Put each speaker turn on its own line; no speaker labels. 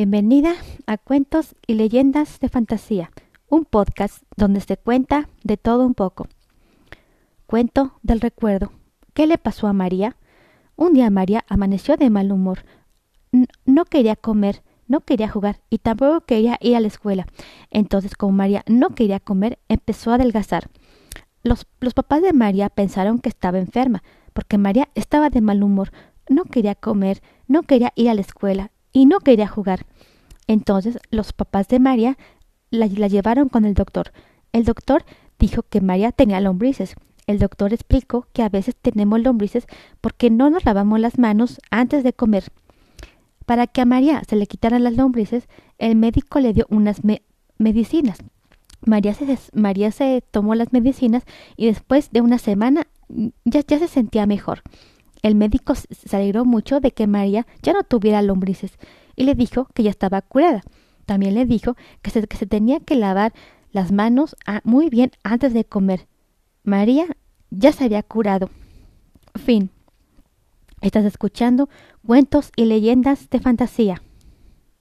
Bienvenida a Cuentos y Leyendas de Fantasía, un podcast donde se cuenta de todo un poco. Cuento del recuerdo. ¿Qué le pasó a María? Un día María amaneció de mal humor. no quería comer, no quería jugar y tampoco quería ir a la escuela. Entonces, como María no quería comer, empezó a adelgazar. Los, los papás de María pensaron que estaba enferma, porque María estaba de mal humor, no quería comer, no quería ir a la escuela y no quería jugar. Entonces los papás de María la, llevaron con el doctor. El doctor dijo que María tenía lombrices. El doctor explicó que a veces tenemos lombrices porque no nos lavamos las manos antes de comer. Para que a María se le quitaran las lombrices, el médico le dio unas medicinas. María se, María se tomó las medicinas y después de una semana ya, ya se sentía mejor. El médico se alegró mucho de que María ya no tuviera lombrices y le dijo que ya estaba curada. También le dijo que se, tenía que lavar las manos ah, muy bien antes de comer. María ya se había curado. Fin. Estás escuchando cuentos y leyendas de fantasía.